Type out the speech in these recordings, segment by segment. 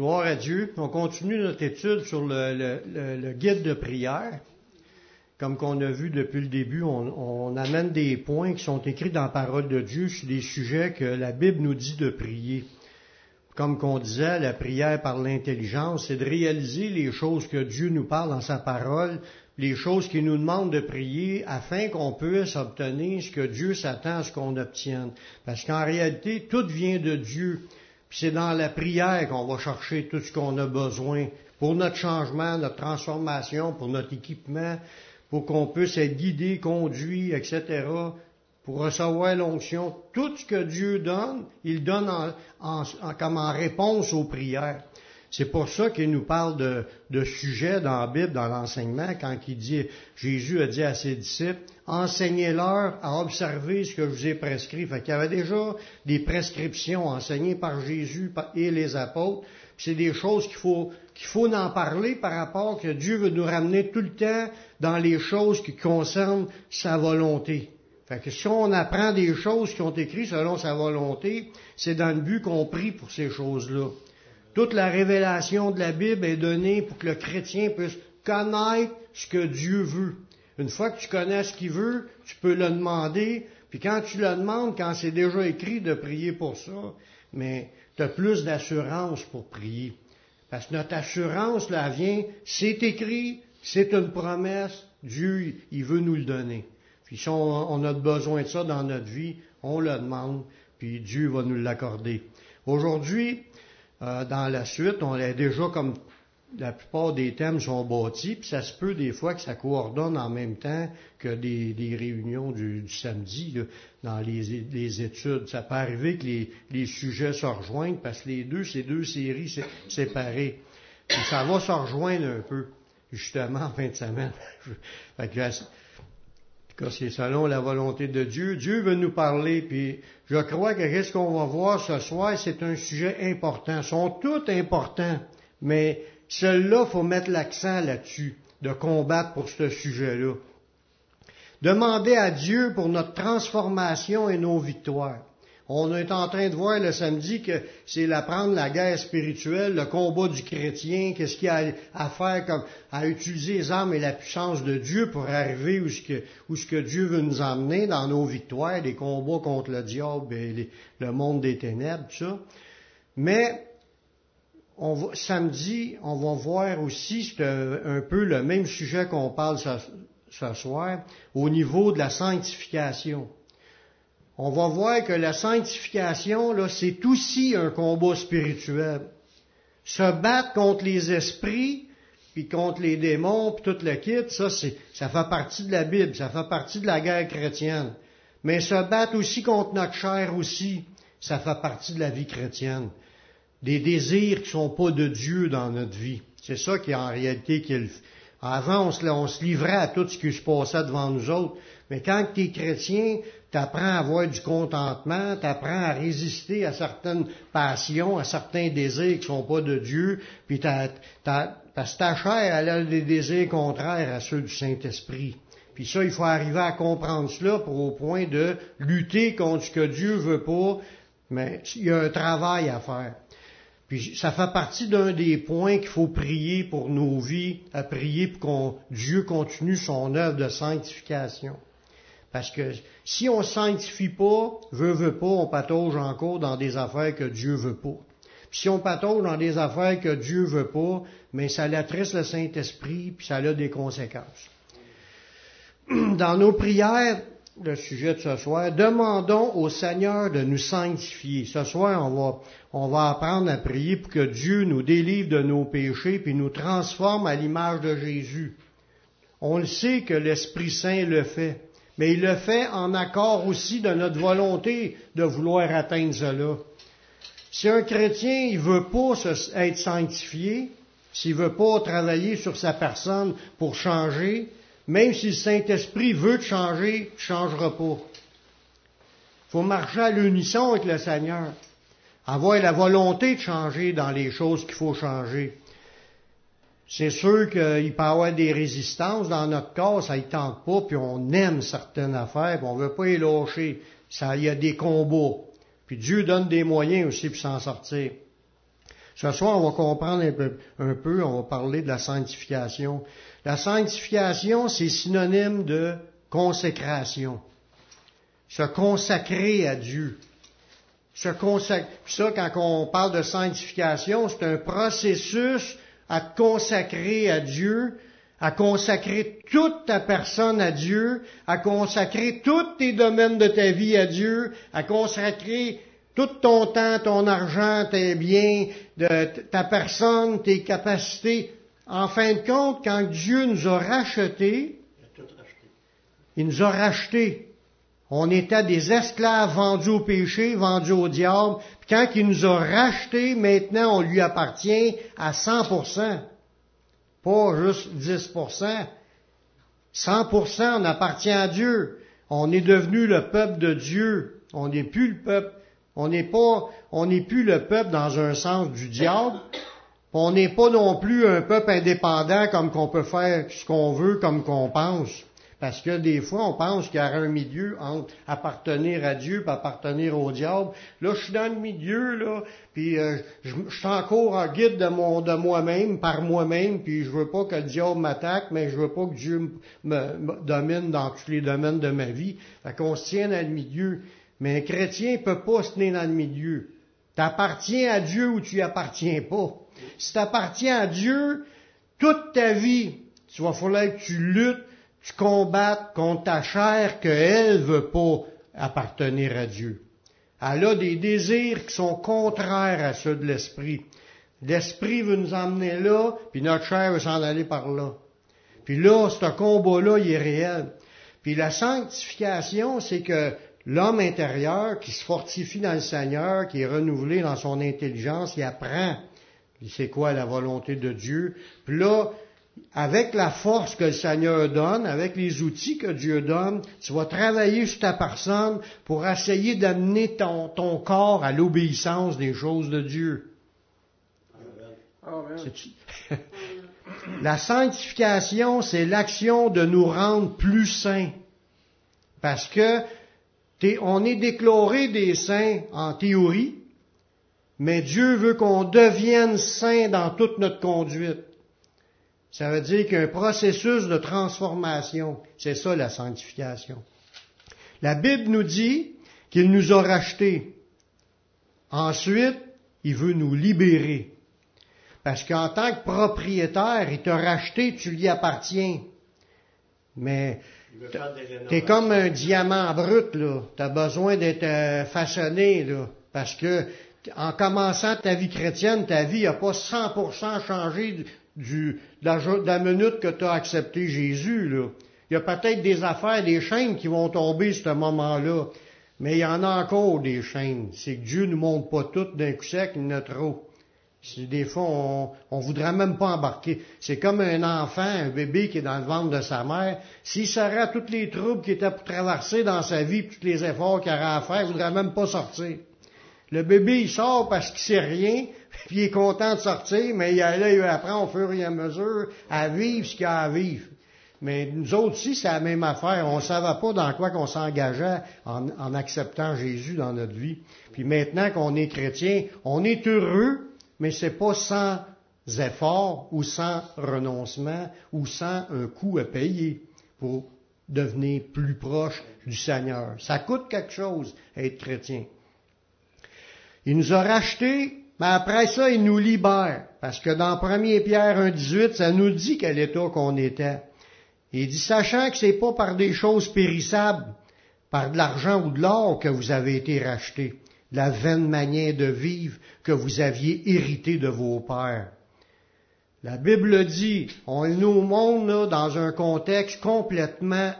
Gloire à Dieu. On continue notre étude sur le, guide de prière. Comme qu'on a vu depuis le début, on, amène des points qui sont écrits dans la parole de Dieu sur des sujets que la Bible nous dit de prier. Comme qu'on disait, la prière par l'intelligence, c'est de réaliser les choses que Dieu nous parle dans sa parole, les choses qu'il nous demande de prier afin qu'on puisse obtenir ce que Dieu s'attend à ce qu'on obtienne. Parce qu'en réalité, tout vient de Dieu. Puis c'est dans la prière qu'on va chercher tout ce qu'on a besoin pour notre changement, notre transformation, pour notre équipement, pour qu'on puisse être guidé, conduit, etc., pour recevoir l'onction. Tout ce que Dieu donne, il donne en, comme en réponse aux prières. C'est pour ça qu'il nous parle de, de sujets dans la Bible, dans l'enseignement, quand il dit, Jésus a dit à ses disciples, enseignez-leur à observer ce que je vous ai prescrit. Fait qu'il y avait déjà des prescriptions enseignées par Jésus et les apôtres. C'est des choses qu'il faut, qu'il faut en parler par rapport que Dieu veut nous ramener tout le temps dans les choses qui concernent sa volonté. Fait que si on apprend des choses qui ont écrites selon sa volonté, c'est dans le but qu'on prie pour ces choses-là. Toute la révélation de la Bible est donnée pour que le chrétien puisse connaître ce que Dieu veut. Une fois que tu connais ce qu'il veut, tu peux le demander, puis quand tu le demandes, quand c'est déjà écrit de prier pour ça, mais tu as plus d'assurance pour prier. Parce que notre assurance, là, vient, c'est écrit, c'est une promesse, Dieu, il veut nous le donner. Puis si on, a besoin de ça dans notre vie, on le demande, puis Dieu va nous l'accorder. Aujourd'hui, euh, dans la suite, on est déjà comme la plupart des thèmes sont bâtis, puis ça se peut des fois que ça coordonne en même temps que des, réunions du, samedi dans les, études. Ça peut arriver que les, sujets se rejoignent parce que les deux, c'est deux séries séparées. Ça va se rejoindre un peu, justement, en fin de semaine. fait que c'est selon la volonté de Dieu. Dieu veut nous parler, puis je crois que qu'est-ce qu'on va voir ce soir, c'est un sujet important. Ils sont tous importants, mais celui-là, faut mettre l'accent là-dessus, de combattre pour ce sujet-là. Demander à Dieu pour notre transformation et nos victoires. On est en train de voir le samedi que c'est l'apprendre la guerre spirituelle, le combat du chrétien, qu'est-ce qu'il y a à faire comme à utiliser les armes et la puissance de Dieu pour arriver où ce que, Dieu veut nous emmener dans nos victoires, des combats contre le diable et le monde des ténèbres, tout ça. Mais on va, samedi, on va voir aussi, c'est un, peu le même sujet qu'on parle ce, soir, au niveau de la sanctification on va voir que la sanctification, là, c'est aussi un combat spirituel. Se battre contre les esprits, puis contre les démons, puis tout le kit, ça, c'est, ça fait partie de la Bible, ça fait partie de la guerre chrétienne. Mais se battre aussi contre notre chair aussi, ça fait partie de la vie chrétienne. Des désirs qui sont pas de Dieu dans notre vie. C'est ça qui est en réalité qui Avant, on se, on se livrait à tout ce qui se passait devant nous autres. Mais quand tu es chrétien, tu apprends à avoir du contentement, tu apprends à résister à certaines passions, à certains désirs qui sont pas de Dieu, puis t'as, parce que ta chair, elle des désirs contraires à ceux du Saint-Esprit. Puis ça, il faut arriver à comprendre cela pour au point de lutter contre ce que Dieu veut pas, mais il y a un travail à faire. Puis ça fait partie d'un des points qu'il faut prier pour nos vies, à prier pour qu'on Dieu continue son œuvre de sanctification. Parce que si on ne sanctifie pas, veut, veut pas, on patauge encore dans des affaires que Dieu veut pas. Puis si on patauge dans des affaires que Dieu veut pas, mais ça l'attriste le Saint-Esprit, puis ça a des conséquences. Dans nos prières, le sujet de ce soir, demandons au Seigneur de nous sanctifier. Ce soir, on va, on va apprendre à prier pour que Dieu nous délivre de nos péchés, puis nous transforme à l'image de Jésus. On le sait que l'Esprit Saint le fait mais il le fait en accord aussi de notre volonté de vouloir atteindre cela. Si un chrétien il veut pas être sanctifié, s'il veut pas travailler sur sa personne pour changer, même si le Saint-Esprit veut te changer, tu changeras pas. Il faut marcher à l'unisson avec le Seigneur. Avoir la volonté de changer dans les choses qu'il faut changer. C'est sûr qu'il peut y avoir des résistances dans notre corps, ça ne tente pas, puis on aime certaines affaires, puis on ne veut pas y lâcher. Ça, il y a des combats. Puis Dieu donne des moyens aussi pour s'en sortir. Ce soir, on va comprendre un peu, on va parler de la sanctification. La sanctification, c'est synonyme de consécration. Se consacrer à Dieu. Se consacrer. Ça, quand on parle de sanctification, c'est un processus à consacrer à Dieu, à consacrer toute ta personne à Dieu, à consacrer tous tes domaines de ta vie à Dieu, à consacrer tout ton temps, ton argent, tes biens, de, ta personne, tes capacités. En fin de compte, quand Dieu nous a rachetés, il nous a rachetés. On était des esclaves vendus au péché, vendus au diable. Puis quand il nous a rachetés, maintenant on lui appartient à 100%. Pas juste 10%. 100% on appartient à Dieu. On est devenu le peuple de Dieu. On n'est plus le peuple. On n'est pas, on n'est plus le peuple dans un sens du diable. On n'est pas non plus un peuple indépendant comme qu'on peut faire ce qu'on veut, comme qu'on pense. Parce que des fois, on pense qu'il y a un milieu entre appartenir à Dieu et appartenir au diable. Là, je suis dans le milieu, là, puis euh, je, suis encore en guide de, mon, de moi-même, par moi-même, puis je veux pas que le diable m'attaque, mais je veux pas que Dieu me, domine dans tous les domaines de ma vie. Fait qu'on se tient dans le milieu. Mais un chrétien peut pas se tenir dans le milieu. T'appartiens à Dieu ou tu appartiens pas. Si t'appartiens à Dieu, toute ta vie, tu vas falloir que tu luttes tu combattes contre ta chair qu'elle veut pas appartenir à Dieu. Elle a des désirs qui sont contraires à ceux de l'esprit. L'esprit veut nous emmener là, puis notre chair veut s'en aller par là. Puis là, ce combat-là, il est réel. Puis la sanctification, c'est que l'homme intérieur qui se fortifie dans le Seigneur, qui est renouvelé dans son intelligence, il apprend c'est quoi la volonté de Dieu. Puis là, avec la force que le Seigneur donne, avec les outils que Dieu donne, tu vas travailler sur ta personne pour essayer d'amener ton, ton corps à l'obéissance des choses de Dieu. la sanctification, c'est l'action de nous rendre plus saints. Parce que on est déclaré des saints en théorie, mais Dieu veut qu'on devienne saints dans toute notre conduite. Ça veut dire qu'il y a un processus de transformation. C'est ça la sanctification. La Bible nous dit qu'il nous a rachetés. Ensuite, il veut nous libérer. Parce qu'en tant que propriétaire, il t'a racheté, tu lui appartiens. Mais t'es comme un diamant brut, là. T'as besoin d'être euh, façonné, là. Parce que en commençant ta vie chrétienne, ta vie n'a pas 100% changé du, de, la, minute que tu as accepté Jésus. Là. Il y a peut-être des affaires, des chaînes qui vont tomber ce moment-là. Mais il y en a encore des chaînes. C'est que Dieu ne montre pas toutes d'un coup sec, il y en a trop. Des fois, on, on voudrait même pas embarquer. C'est comme un enfant, un bébé qui est dans le ventre de sa mère. S'il saurait toutes les troubles qu'il était pour traverser dans sa vie, tous les efforts qu'il aurait à faire, il voudrait même pas sortir. Le bébé, il sort parce qu'il sait rien, puis il est content de sortir, mais il, là, il apprend au fur et à mesure à vivre ce qu'il a à vivre. Mais nous autres aussi, c'est la même affaire. On ne savait pas dans quoi qu'on s'engageait en, en, acceptant Jésus dans notre vie. Puis maintenant qu'on est chrétien, on est heureux, mais c'est pas sans effort ou sans renoncement ou sans un coût à payer pour devenir plus proche du Seigneur. Ça coûte quelque chose être chrétien. Il nous a rachetés mais après ça, il nous libère. Parce que dans 1 Pierre 1,18, ça nous dit quel état qu'on était. Il dit, sachant que c'est pas par des choses périssables, par de l'argent ou de l'or que vous avez été rachetés, la vaine manière de vivre que vous aviez hérité de vos pères. La Bible dit, on nous montre dans un contexte complètement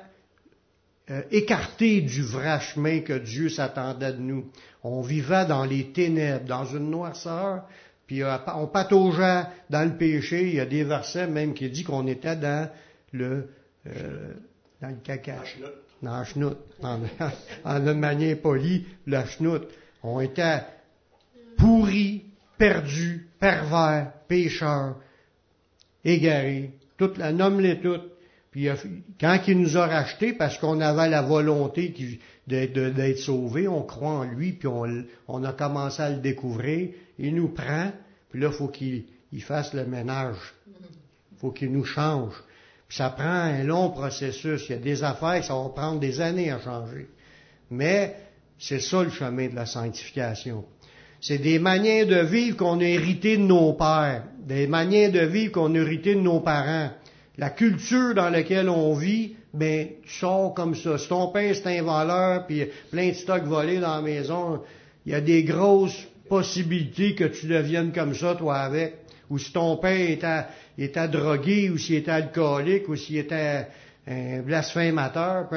euh, écarté du vrai chemin que Dieu s'attendait de nous. On vivait dans les ténèbres, dans une noirceur, puis euh, on pataugeait dans le péché. Il y a des versets même qui dit qu'on était dans le euh, dans le caca. Dans la chenoute. En, en une manière polie, la chenoute. On était pourris, perdus, pervers, pécheurs, égarés. Toute la nomme-les toutes. Puis quand il nous a rachetés, parce qu'on avait la volonté d'être sauvés, on croit en lui, puis on, a commencé à le découvrir, il nous prend, Puis là, il faut qu'il fasse le ménage. Il faut qu'il nous change. Puis ça prend un long processus. Il y a des affaires ça va prendre des années à changer. Mais c'est ça le chemin de la sanctification. C'est des manières de vivre qu'on a héritées de nos pères, des manières de vivre qu'on a héritées de nos parents. La culture dans laquelle on vit, ben, tu sors comme ça. Si ton père c'est un voleur, puis plein de stocks volés dans la maison, il y a des grosses possibilités que tu deviennes comme ça, toi, avec. Ou si ton père était, était drogué, ou s'il était alcoolique, ou s'il était un blasphémateur,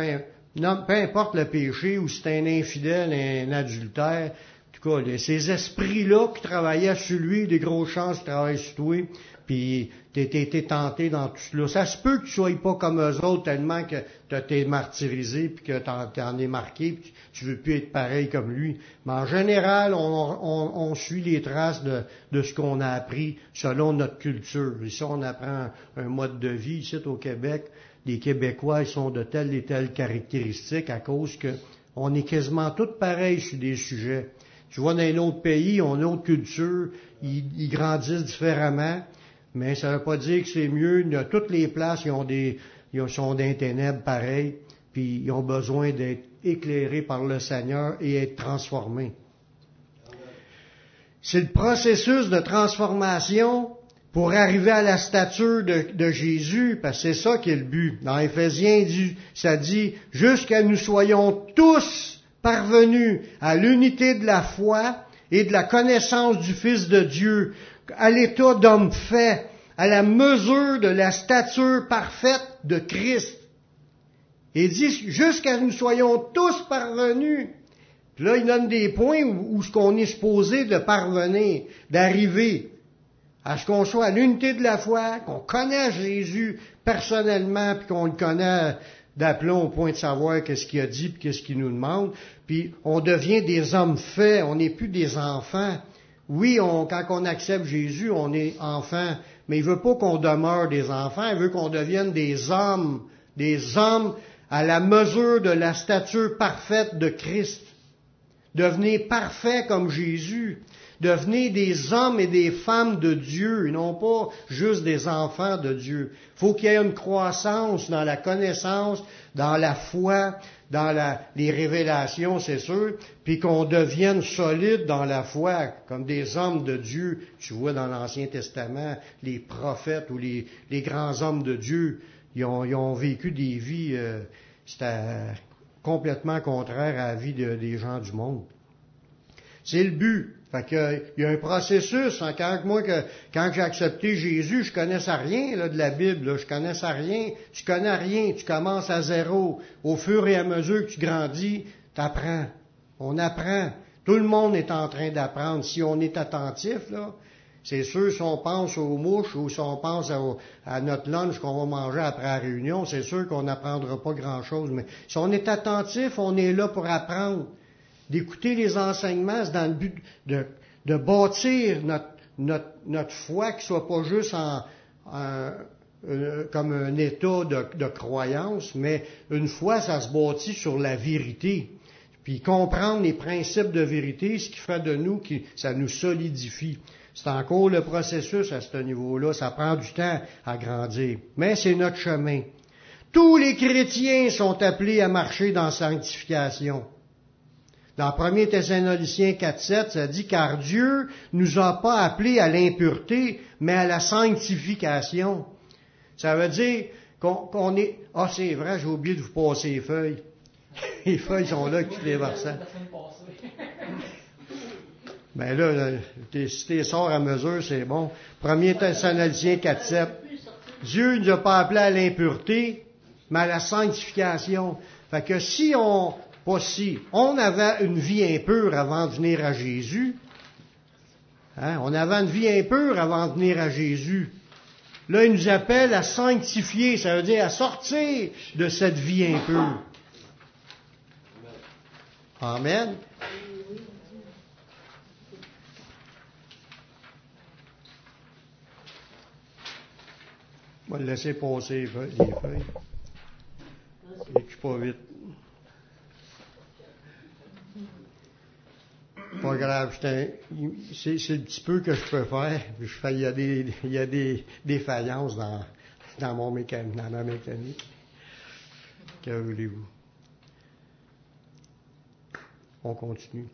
non, peu importe le péché, ou si c'était un infidèle, un adultère, en tout cas, ces esprits-là qui travaillaient sur lui, des grosses chances qui travaillent sur toi, puis été tenté dans tout cela. Ça se peut que tu sois pas comme eux autres tellement que été martyrisé puis que t'en es marqué puis tu veux plus être pareil comme lui. Mais en général, on, suit les traces de, de ce qu'on a appris selon notre culture. Ici, on apprend un mode de vie ici au Québec. Les Québécois, ils sont de telles et telles caractéristiques à cause que on est quasiment tous pareils sur des sujets. Tu vois, dans un autre pays, on a une autre culture, ils grandissent différemment. Mais ça ne veut pas dire que c'est mieux. toutes les places, ils ont des, ils sont d'un ténèbres pareil, puis ils ont besoin d'être éclairés par le Seigneur et être transformés. C'est le processus de transformation pour arriver à la stature de, Jésus, parce que c'est ça qui est le but. Dans Éphésiens, ça dit, jusqu'à nous soyons tous parvenus à l'unité de la foi et de la connaissance du Fils de Dieu, à l'état d'homme fait, à la mesure de la stature parfaite de Christ. Il dit jusqu'à nous soyons tous parvenus. Puis là, il donne des points où, ce qu'on est supposé de parvenir, d'arriver à ce qu'on soit à l'unité de la foi, qu'on connaisse Jésus personnellement, puis qu'on le connaît d'aplomb au point de savoir qu'est-ce qu'il a dit, puis qu'est-ce qu'il nous demande. Puis on devient des hommes faits, on n'est plus des enfants. Oui, quand on accepte Jésus, on est enfant, mais il veut pas qu'on demeure des enfants, il veut qu'on devienne des hommes, des hommes à la mesure de la stature parfaite de Christ. Devenez parfait comme Jésus. Devenez des hommes et des femmes de Dieu, et non pas juste des enfants de Dieu. Faut qu'il y ait une croissance dans la connaissance, dans la foi, dans les révélations, c'est sûr, puis qu'on devienne solide dans la foi, comme des hommes de Dieu. Tu vois dans l'Ancien Testament, les prophètes ou les, grands hommes de Dieu, ils ont, vécu des vies, euh, c'était complètement contraire à la vie des gens du monde. C'est le but. Fait que, il y a un processus. Hein, quand moi, que, quand j'ai accepté Jésus, je connaissais rien là, de la Bible. Là, je connaissais rien. Tu connais rien. Tu commences à zéro. Au fur et à mesure que tu grandis, tu apprends. On apprend. Tout le monde est en train d'apprendre. Si on est attentif, c'est sûr, si on pense aux mouches ou si on pense à, notre lunch qu'on va manger après la réunion, c'est sûr qu'on n'apprendra pas grand-chose. Mais si on est attentif, on est là pour apprendre d'écouter les enseignements, c'est dans le but de, bâtir notre, notre, notre foi qui soit pas juste euh, comme un état de, de, croyance, mais une foi, ça se bâtit sur la vérité. Puis comprendre les principes de vérité, ce qui fait de nous, qui, ça nous solidifie. C'est encore le processus à ce niveau-là. Ça prend du temps à grandir. Mais c'est notre chemin. Tous les chrétiens sont appelés à marcher dans sanctification. Dans 1 Thessaloniciens 4.7, ça dit, car Dieu nous a pas appelés à l'impureté, mais à la sanctification. Ça veut dire qu'on est... Ah, c'est vrai, j'ai oublié de vous passer les feuilles. les feuilles sont là, toutes les versants. Ben là, si t'es sort à mesure, c'est bon. 1 Thessaloniciens 4.7. Dieu ne nous a pas appelés à l'impureté, mais à la sanctification. Fait que si on, pas si. On avait une vie impure avant de venir à Jésus. Hein? On avait une vie impure avant de venir à Jésus. Là, il nous appelle à sanctifier, ça veut dire à sortir de cette vie impure. Amen. On va le laisser passer les feuilles. Pas vite. Pas grave. C'est le petit peu que je peux faire. Je fais, il y a des, il y a des défaillances dans, dans, mon mécanique, dans ma mécanique. Que voulez-vous? On continue.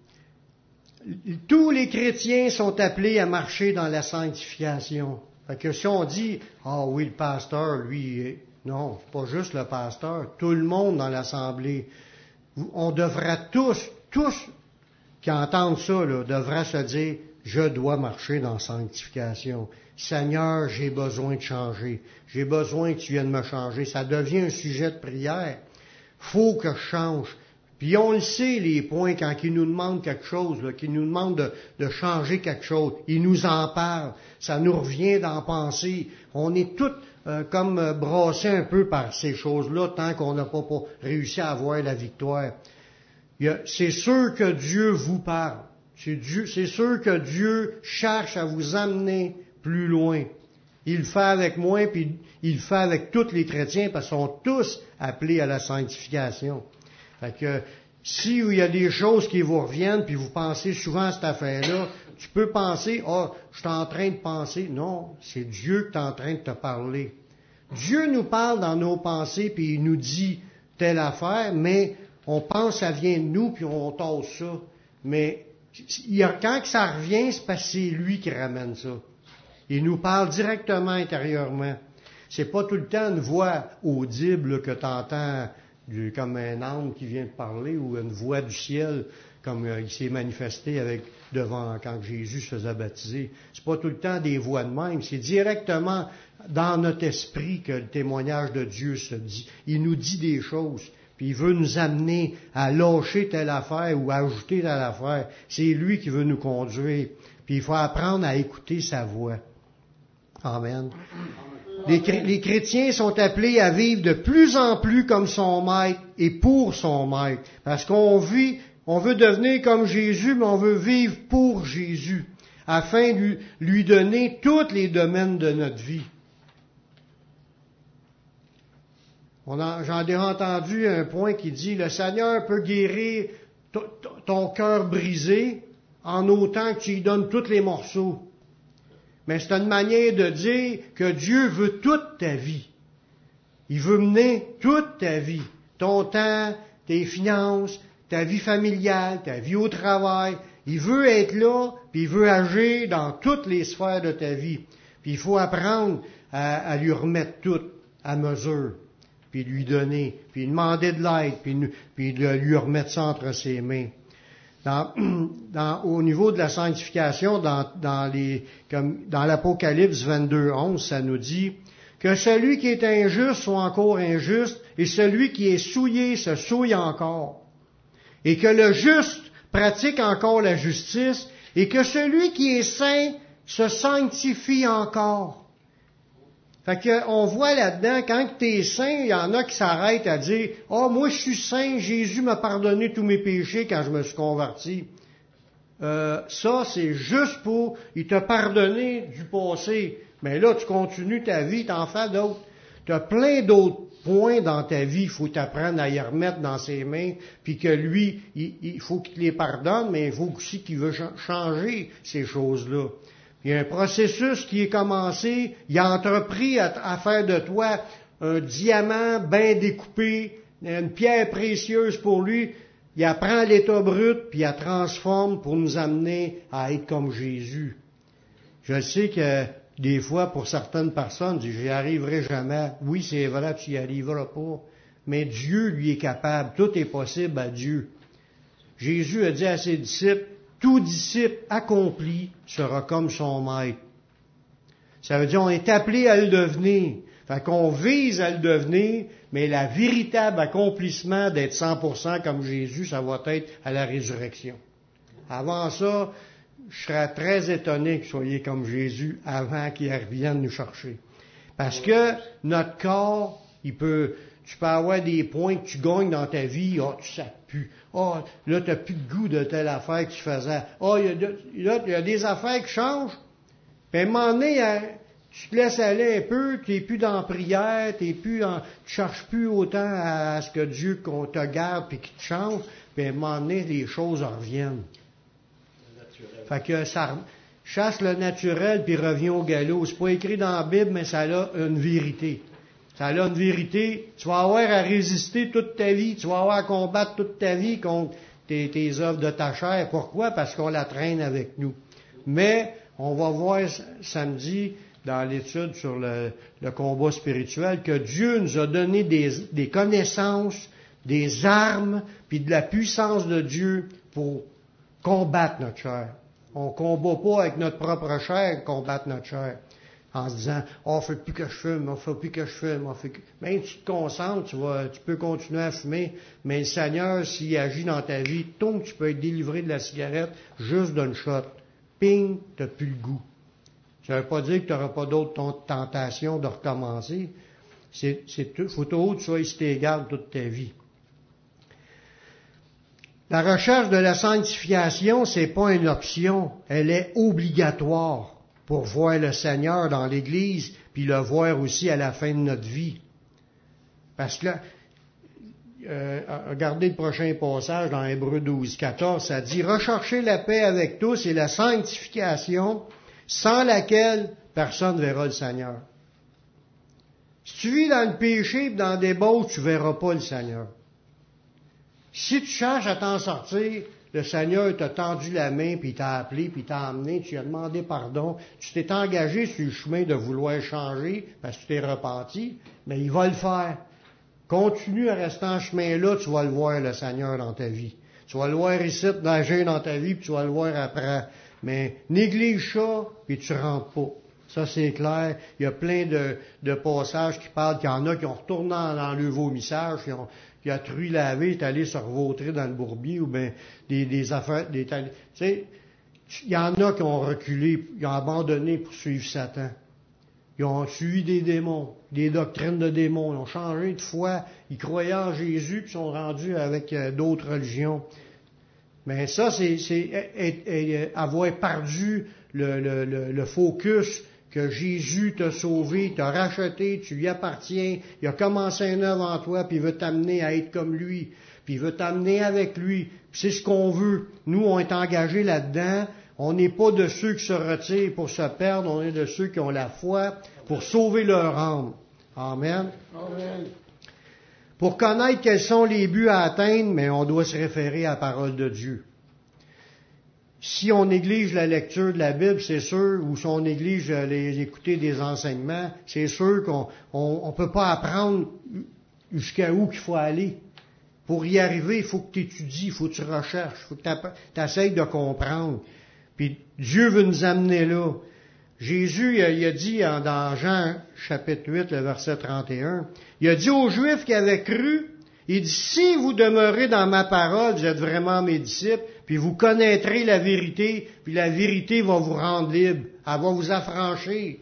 Tous les chrétiens sont appelés à marcher dans la sanctification. Fait que si on dit, ah oui, le pasteur, lui, non, pas juste le pasteur, tout le monde dans l'assemblée. On devra tous, tous qui entendent ça, là, devraient se dire, je dois marcher dans sanctification. Seigneur, j'ai besoin de changer. J'ai besoin que tu viennes me changer. Ça devient un sujet de prière. Faut que je change. Puis on le sait, les points, quand ils nous demandent quelque chose, qu'ils nous demandent de, changer quelque chose, ils nous en parlent. Ça nous revient d'en penser. On est tous euh, comme euh, brassés un peu par ces choses-là tant qu'on n'a pas, pas, réussi à avoir la victoire. C'est sûr que Dieu vous parle. C'est sûr que Dieu cherche à vous amener plus loin. Il le fait avec moi, puis il le fait avec tous les chrétiens, parce qu'ils sont tous appelés à la sanctification. Fait que si il y a des choses qui vous reviennent, puis vous pensez souvent à cette affaire-là, tu peux penser, oh, je suis en train de penser. Non, c'est Dieu qui est en train de te parler. Dieu nous parle dans nos pensées, puis il nous dit telle affaire, mais on pense ça vient de nous, puis on tasse ça. Mais quand ça revient, c'est parce que c'est lui qui ramène ça. Il nous parle directement intérieurement. C'est pas tout le temps une voix audible que tu entends comme un âme qui vient de parler ou une voix du ciel comme euh, il s'est manifesté devant quand Jésus se faisait baptiser. C'est pas tout le temps des voix de même, c'est directement dans notre esprit que le témoignage de Dieu se dit. Il nous dit des choses, puis il veut nous amener à lâcher telle affaire ou à ajouter telle affaire. C'est lui qui veut nous conduire. Puis il faut apprendre à écouter sa voix. Amen. Les, chrétiens sont appelés à vivre de plus en plus comme son maître et pour son maître. Parce qu'on vit, on veut devenir comme Jésus, mais on veut vivre pour Jésus, afin de lui, donner tous les domaines de notre vie. J'en ai entendu un point qui dit, le Seigneur peut guérir ton cœur brisé en autant que tu lui donnes tous les morceaux mais c'est une manière de dire que Dieu veut toute ta vie. Il veut mener toute ta vie, ton temps, tes finances, ta vie familiale, ta vie au travail. Il veut être là, puis il veut agir dans toutes les sphères de ta vie. Puis il faut apprendre à, lui remettre tout à mesure, puis lui donner, puis demander de l'aide, puis, puis lui remettre ça entre ses mains. dans, au niveau de la sanctification, dans, dans l'Apocalypse 22, 11, ça nous dit que celui qui est injuste soit encore injuste, et celui qui est souillé se souille encore, et que le juste pratique encore la justice, et que celui qui est saint se sanctifie encore. Fait qu'on voit là-dedans, quand tu es saint, il y en a qui s'arrêtent à dire Oh, moi je suis saint, Jésus m'a pardonné tous mes péchés quand je me suis converti. Euh, ça, c'est juste pour il t'a pardonné du passé. Mais là, tu continues ta vie, t'en fais d'autres. Tu as plein d'autres points dans ta vie, il faut t'apprendre à y remettre dans ses mains, puis que lui, il, faut qu'il te les pardonne, mais il faut aussi qu'il veut changer ces choses-là. Il y a un processus qui est commencé. Il a entrepris à, faire de toi un diamant bien découpé, une pierre précieuse pour lui. Il apprend l'état brut, puis il la transforme pour nous amener à être comme Jésus. Je sais que des fois, pour certaines personnes, j'y arriverai jamais. Oui, c'est vrai, tu n'y arriveras pas. Mais Dieu, lui, est capable. Tout est possible à Dieu. Jésus a dit à ses disciples, tout disciple accompli sera comme son maître. Ça veut dire on est appelé à le devenir. Fait qu'on vise à le devenir, mais la véritable accomplissement d'être 100% comme Jésus, ça va être à la résurrection. Avant ça, je serais très étonné que vous soyez comme Jésus avant qu'il revienne nous chercher. Parce que notre corps, il peut, tu peux avoir des points que tu gagnes dans ta vie, oh, tu sais plus. Oh, là, tu n'as plus de goût de telle affaire que tu faisais. Oh, il y, a, il y a des affaires qui changent. Puis à un moment donné, hein, tu te laisses aller un peu, tu n'es plus dans la prière, t'es plus en, tu cherches plus autant à, ce que Dieu qu'on te garde puis qu'il te change. Puis à un moment donné, les choses reviennent. Fait que ça chasse le naturel puis revient au galop. C'est pas écrit dans la Bible, mais ça a une vérité. Ça a une vérité. Tu vas avoir à résister toute ta vie. Tu vas avoir à combattre toute ta vie contre tes, œuvres de ta chair. Pourquoi? Parce qu'on la traîne avec nous. Mais on va voir samedi dans l'étude sur le, combat spirituel que Dieu nous a donné des, des connaissances, des armes, puis de la puissance de Dieu pour combattre notre chair. On ne combat pas avec notre propre chair, combattre notre chair. En se disant, oh, faut plus que je fume, oh, faut plus que je fume, oh, que... Même tu te concentres, tu, vas, tu peux continuer à fumer, mais le Seigneur, s'il agit dans ta vie, donc tu peux être délivré de la cigarette juste d'une shot. Ping, tu n'as plus le goût. Ça ne veut pas dire que tu n'auras pas d'autres tentations de recommencer. C'est, faut que tu sois égal toute ta vie. La recherche de la sanctification, c'est pas une option, elle est obligatoire pour voir le Seigneur dans l'Église, puis le voir aussi à la fin de notre vie. Parce que là, euh, regardez le prochain passage dans Hébreu 12, 14, ça dit recherchez la paix avec tous et la sanctification, sans laquelle personne ne verra le Seigneur. Si tu vis dans le péché dans des beaux, tu ne verras pas le Seigneur. Si tu cherches à t'en sortir, le Seigneur t'a tendu la main, puis t'a appelé, puis t'a amené, tu as demandé pardon, tu t'es engagé sur le chemin de vouloir changer parce que tu t'es repenti, mais il va le faire. Continue à rester en chemin-là, tu vas le voir, le Seigneur, dans ta vie. Tu vas le voir ici, nager dans ta vie, puis tu vas le voir après. Mais néglige ça, puis tu rentres pas. Ça, c'est clair. Il y a plein de, passages qui parlent qu'il y en a qui ont retourné dans, le vomissage, qui ont, qui a truie lavé, est allé se revautrer dans le bourbier, ou bien des, affaires, des, tu sais, il y en a qui ont reculé, ils ont abandonné pour suivre Satan. Ils ont suivi des démons, des doctrines de démons, ils ont changé de foi, ils croyaient en Jésus, puis sont rendus avec euh, d'autres religions. Mais ça, c'est avoir perdu le, le, le focus que Jésus t'a sauvé, t'a racheté, tu lui appartiens, il a commencé un œuvre en toi, puis il veut t'amener à être comme lui, puis il veut t'amener avec lui. C'est ce qu'on veut. Nous, on est engagés là-dedans. On n'est pas de ceux qui se retirent pour se perdre, on est de ceux qui ont la foi pour sauver leur âme. Amen. Amen. Pour connaître quels sont les buts à atteindre, mais on doit se référer à la parole de Dieu si on néglige la lecture de la Bible, c'est sûr, ou si on néglige les écouter des enseignements, c'est sûr qu'on ne peut pas apprendre jusqu'à où qu'il faut aller. Pour y arriver, il faut que tu étudies, il faut que tu recherches, il faut que tu essayes de comprendre. Puis Dieu veut nous amener là. Jésus, il a dit dans Jean chapitre 8, le verset 31, il a dit aux Juifs qui avaient cru, il dit, si vous demeurez dans ma parole, vous êtes vraiment mes disciples, puis vous connaîtrez la vérité, puis la vérité va vous rendre libre, elle va vous affranchir.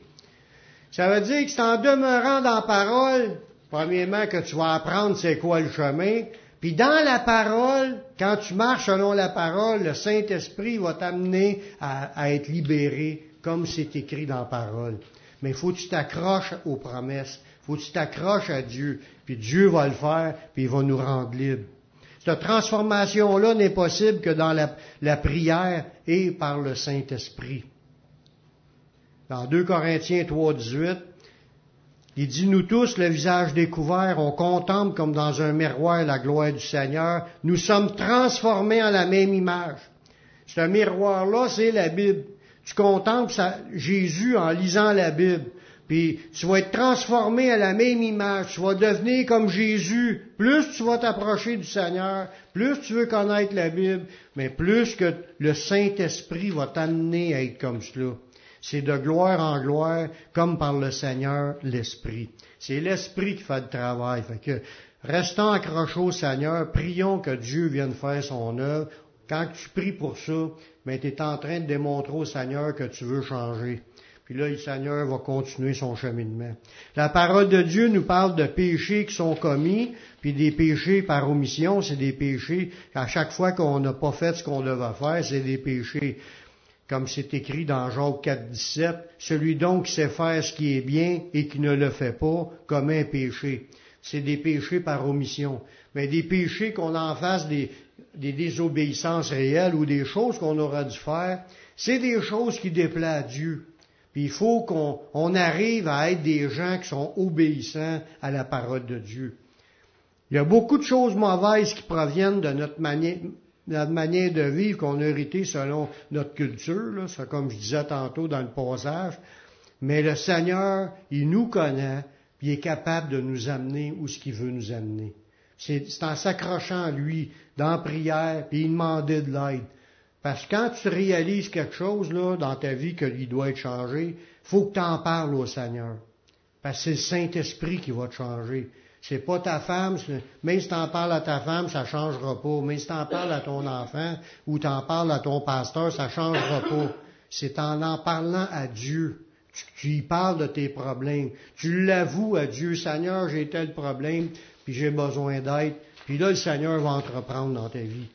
Ça veut dire que c'est en demeurant dans la parole, premièrement, que tu vas apprendre c'est quoi le chemin, puis dans la parole, quand tu marches selon la parole, le Saint-Esprit va t'amener à, être libéré, comme c'est écrit dans la parole. Mais il faut que tu t'accroches aux promesses, il faut que tu t'accroches à Dieu, puis Dieu va le faire, puis il va nous rendre libres. Cette transformation-là n'est possible que dans la, prière et par le Saint-Esprit. Dans 2 Corinthiens 3, 18, il dit, nous tous, le visage découvert, on contemple comme dans un miroir la gloire du Seigneur. Nous sommes transformés en la même image. Ce miroir-là, c'est la Bible. Tu contemples Jésus en lisant la Bible. Puis tu vas être transformé à la même image, tu vas devenir comme Jésus. Plus tu vas t'approcher du Seigneur, plus tu veux connaître la Bible, mais plus que le Saint-Esprit va t'amener à être comme cela. C'est de gloire en gloire, comme par le Seigneur l'Esprit. C'est l'Esprit qui fait le travail. Fait que, restons accrochés au Seigneur, prions que Dieu vienne faire son œuvre. Quand tu pries pour ça, ben, tu es en train de démontrer au Seigneur que tu veux changer. Puis là, le Seigneur va continuer son cheminement. La parole de Dieu nous parle de péchés qui sont commis, puis des péchés par omission, c'est des péchés, à chaque fois qu'on n'a pas fait ce qu'on devait faire, c'est des péchés. Comme c'est écrit dans Job 4, 17, celui donc qui sait faire ce qui est bien et qui ne le fait pas, commet un péché. C'est des péchés par omission. Mais des péchés qu'on en fasse des, des désobéissances réelles ou des choses qu'on aura dû faire, c'est des choses qui déplaisent à Dieu. Il faut qu'on arrive à être des gens qui sont obéissants à la parole de Dieu. Il y a beaucoup de choses mauvaises qui proviennent de notre manière, de vivre qu'on a hérité selon notre culture, là, c'est comme je disais tantôt dans le passage. Mais le Seigneur, il nous connaît, puis il est capable de nous amener où ce qu'il veut nous amener. C'est en s'accrochant à lui, dans la prière, puis il demandait de l'aide. Parce que quand tu réalises quelque chose là, dans ta vie qu'il doit être changé, faut que tu en parles au Seigneur. Parce que c'est le Saint-Esprit qui va te changer. C'est pas ta femme, mais si t'en parles à ta femme, ça changera pas. Mais si t'en parles à ton enfant ou t'en parles à ton pasteur, ça changera pas. C'est en en parlant à Dieu. Tu, tu y parles de tes problèmes. Tu l'avoues à Dieu, Seigneur, j'ai tel problème, puis j'ai besoin d'aide. Puis là, le Seigneur va entreprendre dans ta vie.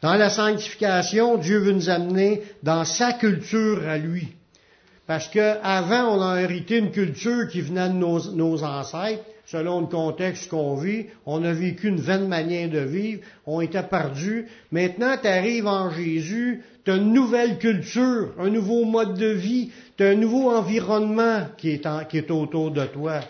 Dans la sanctification, Dieu veut nous amener dans sa culture à lui. Parce que avant, on a hérité une culture qui venait de nos, nos ancêtres, selon le contexte qu'on vit. On a vécu une vaine manière de vivre, on était perdus. Maintenant, tu arrives en Jésus, tu as une nouvelle culture, un nouveau mode de vie, tu as un nouveau environnement qui est autour de toi.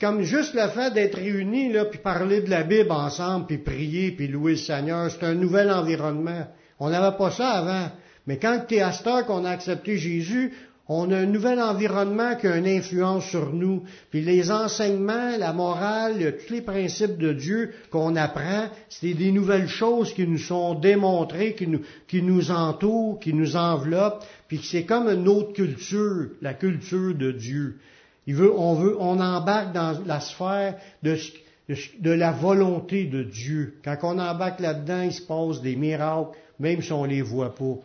Comme juste le fait d'être réunis, là, puis parler de la Bible ensemble, puis prier, puis louer le Seigneur, c'est un nouvel environnement. On n'avait pas ça avant. Mais quand tu es à cette qu'on a accepté Jésus, on a un nouvel environnement qui a une influence sur nous. Puis les enseignements, la morale, tous les principes de Dieu qu'on apprend, c'est des nouvelles choses qui nous sont démontrées, qui nous, qui nous entourent, qui nous enveloppent. Puis c'est comme une autre culture, la culture de Dieu. Veut, on veut, embarque dans la sphère de, la volonté de Dieu. Quand on embarque là-dedans, il se passe des miracles, même si on les voit pas.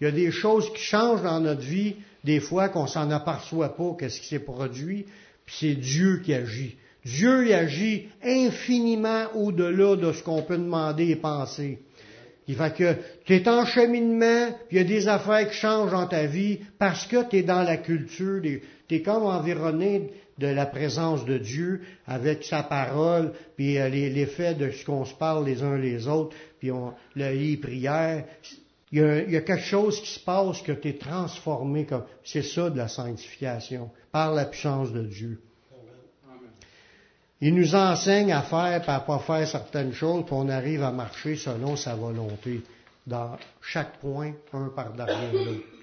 Il y a des choses qui changent dans notre vie, des fois qu'on s'en aperçoit pas, qu'est-ce qui s'est produit, puis c'est Dieu qui agit. Dieu agit infiniment au-delà de ce qu'on peut demander et penser. Il fait que tu es en cheminement, puis il y a des affaires qui changent dans ta vie parce que tu es dans la culture, tu es comme environné de la présence de Dieu avec sa parole, puis euh, l'effet de ce qu'on se parle les uns les autres, puis on, le lit prière. Il y, a, il y, a, quelque chose qui se passe que tu es transformé comme. C'est ça de la sanctification, par la puissance de Dieu. Il nous enseigne à faire et à pas faire certaines choses, puis on arrive à marcher selon sa volonté, dans chaque point, un par derrière l'autre.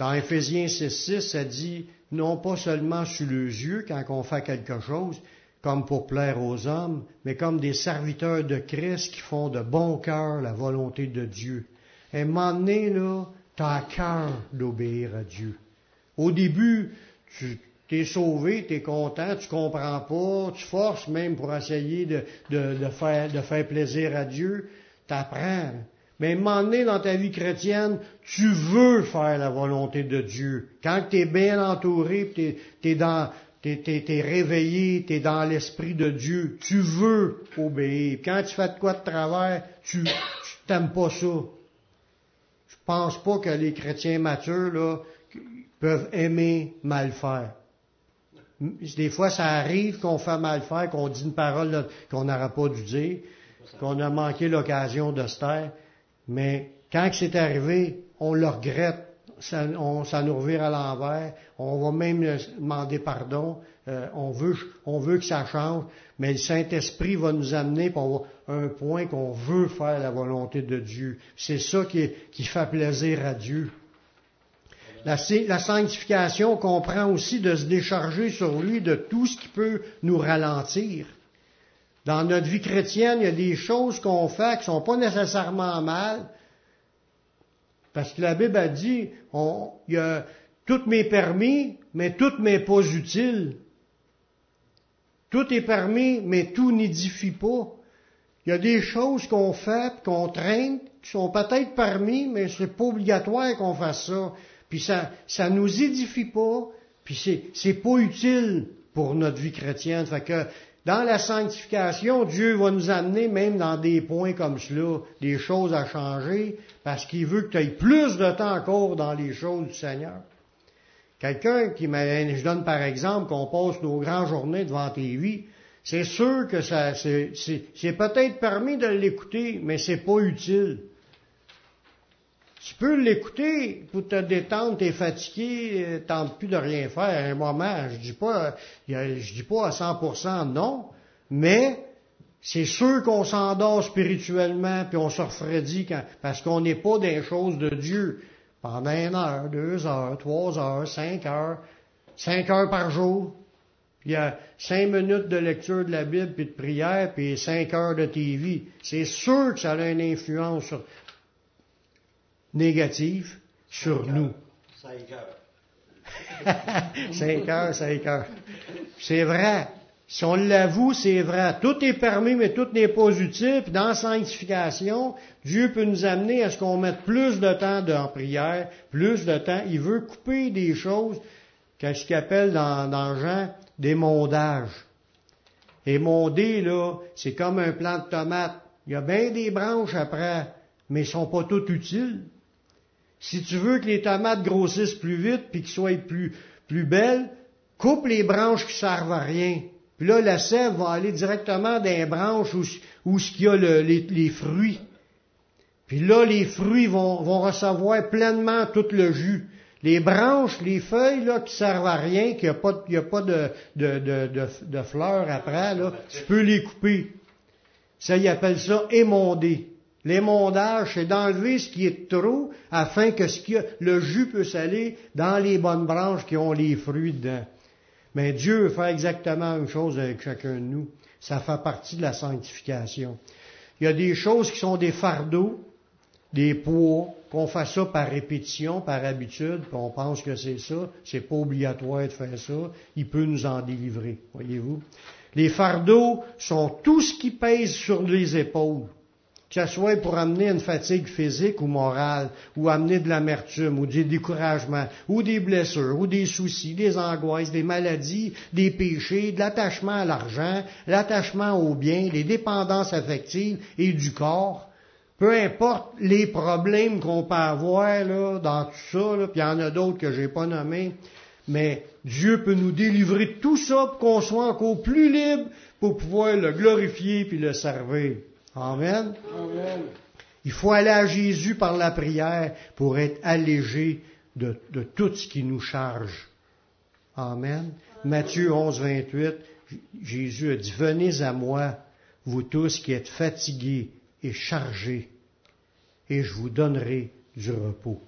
Dans Éphésiens 6.6, ça dit, non pas seulement sur les yeux quand on fait quelque chose, comme pour plaire aux hommes, mais comme des serviteurs de Christ qui font de bon cœur la volonté de Dieu. Et donné, là, t'as à cœur d'obéir à Dieu. Au début, tu t'es sauvé, t'es content, tu comprends pas, tu forces même pour essayer de faire, de faire plaisir à Dieu, t'apprends. Mais donné dans ta vie chrétienne, tu veux faire la volonté de Dieu. Quand tu es bien entouré, tu es, dans, t'es, t'es, réveillé, tu es dans l'esprit de Dieu, tu veux obéir. Quand tu fais de quoi de travers, tu, tu t'aimes pas ça. Je pense pas que les chrétiens matures, là, peuvent aimer mal faire. Des fois, ça arrive qu'on fait mal faire, qu'on dit une parole qu'on n'aurait pas dû dire, qu'on a manqué l'occasion de se taire. Mais quand c'est arrivé, on le regrette, ça, on, ça nous revire à l'envers, on va même demander pardon, euh, on, veut, on veut que ça change, mais le Saint-Esprit va nous amener pour un point qu'on veut faire la volonté de Dieu. C'est ça qui, qui fait plaisir à Dieu. La, la, sanctification comprend aussi de se décharger sur lui de tout ce qui peut nous ralentir. Dans notre vie chrétienne, il y a des choses qu'on fait qui sont pas nécessairement mal, parce que la Bible a dit, il y a tout m'est permis, mais tout m'est pas utile. Tout est permis, mais tout n'édifie pas. Il y a des choses qu'on fait, qu'on traîne, qui sont peut-être permis, mais c'est pas obligatoire qu'on fasse ça. Puis ça, ça nous édifie pas, puis c'est, c'est pas utile pour notre vie chrétienne. Fait que dans la sanctification, Dieu va nous amener même dans des points comme cela, des choses à changer, parce qu'il veut que tu aies plus de temps encore dans les choses du Seigneur. Quelqu'un qui je donne par exemple qu'on passe nos grandes journées devant TV, C'est sûr que ça, c'est, c'est peut-être permis de l'écouter, mais c'est pas utile. Tu peux l'écouter pour te détendre, t'es fatigué, tentes plus de rien faire à un moment. Je dis pas, je dis pas à 100% non, mais c'est sûr qu'on s'endort spirituellement puis on se refroidit quand, parce qu'on n'est pas des choses de Dieu pendant une heure, deux heures, trois heures, cinq heures, cinq heures par jour. Puis il y a cinq minutes de lecture de la Bible puis de prière puis cinq heures de TV. C'est sûr que ça a une influence sur, négative sur nous. Cinq heures. cinq heures, cinq heures. C'est vrai. Si on l'avoue, c'est vrai. Tout est permis, mais tout n'est pas utile. Puis dans la sanctification, Dieu peut nous amener à ce qu'on mette plus de temps en prière, plus de temps. Il veut couper des choses, qu'est-ce qu'il appelle dans, dans Jean, des mondages. Émonder, là, c'est comme un plant de tomate. Il y a bien des branches après, mais ils sont pas toutes utiles. Si tu veux que les tomates grossissent plus vite puis qu'ils soient plus, plus belles, coupe les branches qui servent à rien. Puis là, la sève va aller directement dans les branches où, où il y a les, fruits. Puis là, les fruits vont, vont, recevoir pleinement tout le jus. Les branches, les feuilles là, qui servent à rien, qu'il n'y a pas, a pas de, de, de, de, fleurs après, là, tu peux les couper. Ça, ils appellent ça émonder. L'émondage, c'est d'enlever ce qui est trop afin que ce qui le jus puisse aller dans les bonnes branches qui ont les fruits dedans. Mais Dieu faire exactement une chose avec chacun de nous. Ça fait partie de la sanctification. Il y a des choses qui sont des fardeaux, des poids, qu'on fasse ça par répétition, par habitude, puis on pense que c'est ça. C'est pas obligatoire de faire ça. Il peut nous en délivrer, voyez-vous. Les fardeaux sont tout ce qui pèse sur les épaules que ce soit pour amener une fatigue physique ou morale, ou amener de l'amertume, ou du découragement, ou des blessures, ou des soucis, des angoisses, des maladies, des péchés, de l'attachement à l'argent, l'attachement aux biens, les dépendances affectives et du corps. Peu importe les problèmes qu'on peut avoir là, dans tout ça, puis il y en a d'autres que j'ai pas nommés, mais Dieu peut nous délivrer de tout ça pour qu'on soit encore plus libre pour pouvoir le glorifier puis le servir. Amen. Il faut aller à Jésus par la prière pour être allégé de, tout ce qui nous charge. Amen. Matthieu 11, 28, Jésus a dit, venez à moi, vous tous qui êtes fatigués et chargés, et je vous donnerai du repos.